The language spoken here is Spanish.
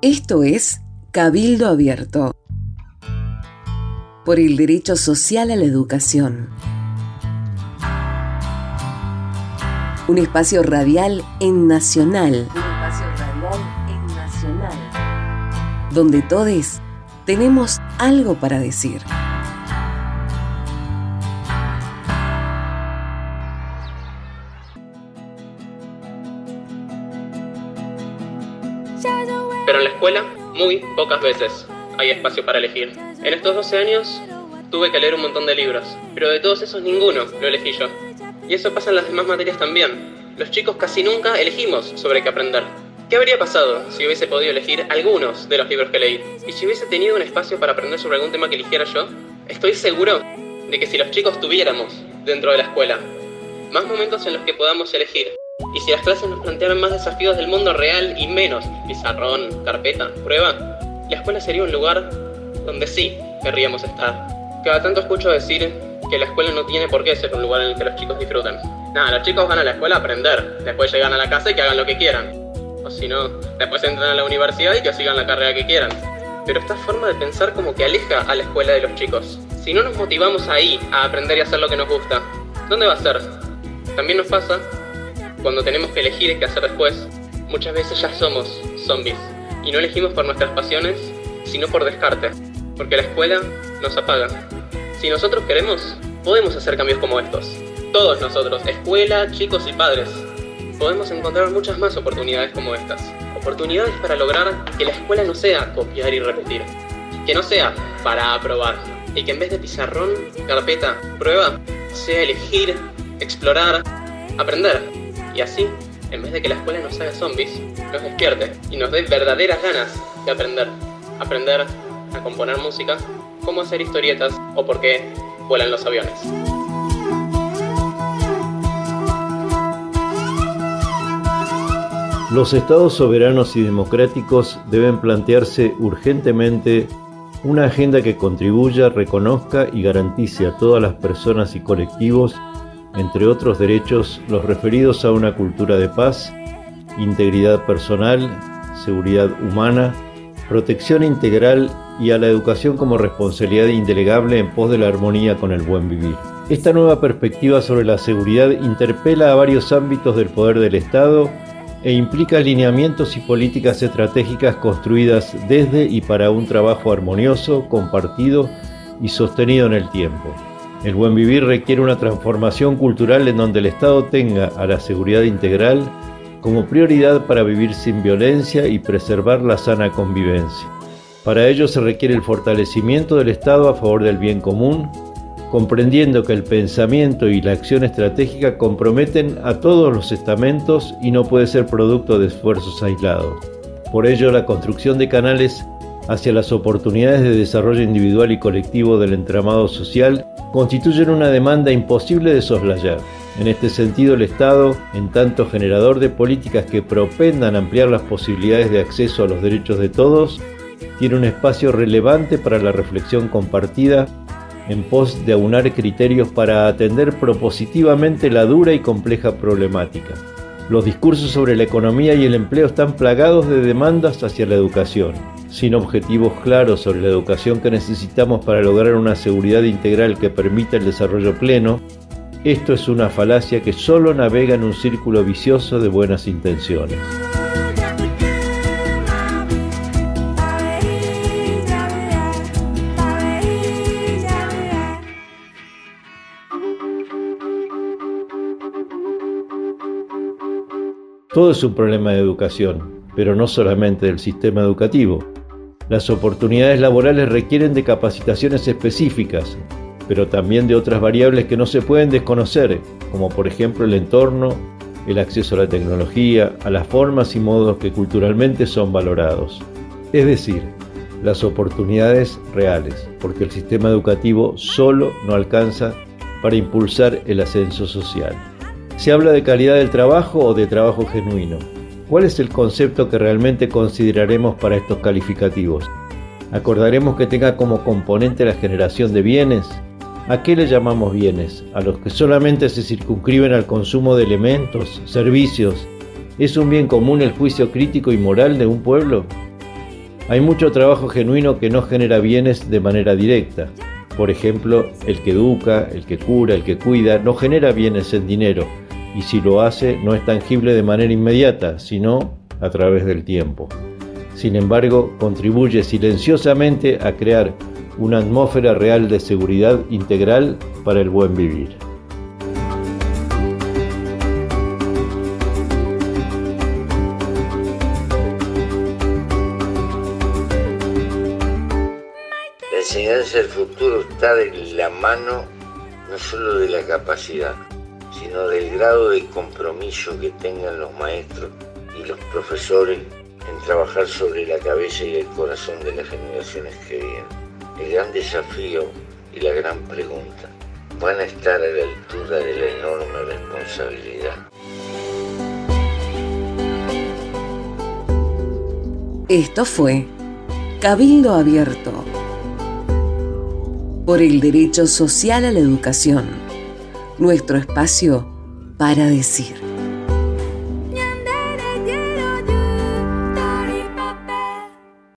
Esto es Cabildo Abierto por el derecho social a la educación. Un espacio radial en Nacional. Un espacio radial en Nacional. Donde todos tenemos algo para decir. Pero en la escuela, muy pocas veces hay espacio para elegir. En estos 12 años tuve que leer un montón de libros, pero de todos esos ninguno lo elegí yo. Y eso pasa en las demás materias también. Los chicos casi nunca elegimos sobre qué aprender. ¿Qué habría pasado si hubiese podido elegir algunos de los libros que leí? Y si hubiese tenido un espacio para aprender sobre algún tema que eligiera yo, estoy seguro de que si los chicos tuviéramos dentro de la escuela más momentos en los que podamos elegir, y si las clases nos plantearan más desafíos del mundo real y menos pizarrón, carpeta, prueba, la escuela sería un lugar donde sí querríamos estar. Cada tanto escucho decir que la escuela no tiene por qué ser un lugar en el que los chicos disfruten. Nada, los chicos van a la escuela a aprender, después llegan a la casa y que hagan lo que quieran. O si no, después entran a la universidad y que sigan la carrera que quieran. Pero esta forma de pensar como que aleja a la escuela de los chicos. Si no nos motivamos ahí a aprender y hacer lo que nos gusta, ¿dónde va a ser? También nos pasa cuando tenemos que elegir qué hacer después, muchas veces ya somos zombies y no elegimos por nuestras pasiones, sino por descarte, porque la escuela nos apaga. Si nosotros queremos, podemos hacer cambios como estos. Todos nosotros, escuela, chicos y padres, podemos encontrar muchas más oportunidades como estas. Oportunidades para lograr que la escuela no sea copiar y repetir, que no sea para aprobar, y que en vez de pizarrón, carpeta, prueba, sea elegir, explorar, aprender. Y así, en vez de que la escuela nos haga zombies, nos despierte y nos dé verdaderas ganas de aprender. Aprender a componer música, cómo hacer historietas o por qué vuelan los aviones. Los estados soberanos y democráticos deben plantearse urgentemente una agenda que contribuya, reconozca y garantice a todas las personas y colectivos entre otros derechos los referidos a una cultura de paz, integridad personal, seguridad humana, protección integral y a la educación como responsabilidad indelegable en pos de la armonía con el buen vivir. Esta nueva perspectiva sobre la seguridad interpela a varios ámbitos del poder del Estado e implica alineamientos y políticas estratégicas construidas desde y para un trabajo armonioso, compartido y sostenido en el tiempo. El buen vivir requiere una transformación cultural en donde el Estado tenga a la seguridad integral como prioridad para vivir sin violencia y preservar la sana convivencia. Para ello se requiere el fortalecimiento del Estado a favor del bien común, comprendiendo que el pensamiento y la acción estratégica comprometen a todos los estamentos y no puede ser producto de esfuerzos aislados. Por ello, la construcción de canales hacia las oportunidades de desarrollo individual y colectivo del entramado social constituyen una demanda imposible de soslayar. En este sentido, el Estado, en tanto generador de políticas que propendan ampliar las posibilidades de acceso a los derechos de todos, tiene un espacio relevante para la reflexión compartida en pos de aunar criterios para atender propositivamente la dura y compleja problemática. Los discursos sobre la economía y el empleo están plagados de demandas hacia la educación sin objetivos claros sobre la educación que necesitamos para lograr una seguridad integral que permita el desarrollo pleno, esto es una falacia que solo navega en un círculo vicioso de buenas intenciones. Todo es un problema de educación, pero no solamente del sistema educativo. Las oportunidades laborales requieren de capacitaciones específicas, pero también de otras variables que no se pueden desconocer, como por ejemplo el entorno, el acceso a la tecnología, a las formas y modos que culturalmente son valorados. Es decir, las oportunidades reales, porque el sistema educativo solo no alcanza para impulsar el ascenso social. Se habla de calidad del trabajo o de trabajo genuino. ¿Cuál es el concepto que realmente consideraremos para estos calificativos? ¿Acordaremos que tenga como componente la generación de bienes? ¿A qué le llamamos bienes? ¿A los que solamente se circunscriben al consumo de elementos, servicios? ¿Es un bien común el juicio crítico y moral de un pueblo? Hay mucho trabajo genuino que no genera bienes de manera directa. Por ejemplo, el que educa, el que cura, el que cuida, no genera bienes en dinero, y si lo hace no es tangible de manera inmediata, sino a través del tiempo. Sin embargo, contribuye silenciosamente a crear una atmósfera real de seguridad integral para el buen vivir. La enseñanza del futuro está de la mano no solo de la capacidad, sino del grado de compromiso que tengan los maestros y los profesores en trabajar sobre la cabeza y el corazón de las generaciones que vienen. El gran desafío y la gran pregunta, ¿van a estar a la altura de la enorme responsabilidad? Esto fue Cabildo Abierto por el derecho social a la educación, nuestro espacio para decir.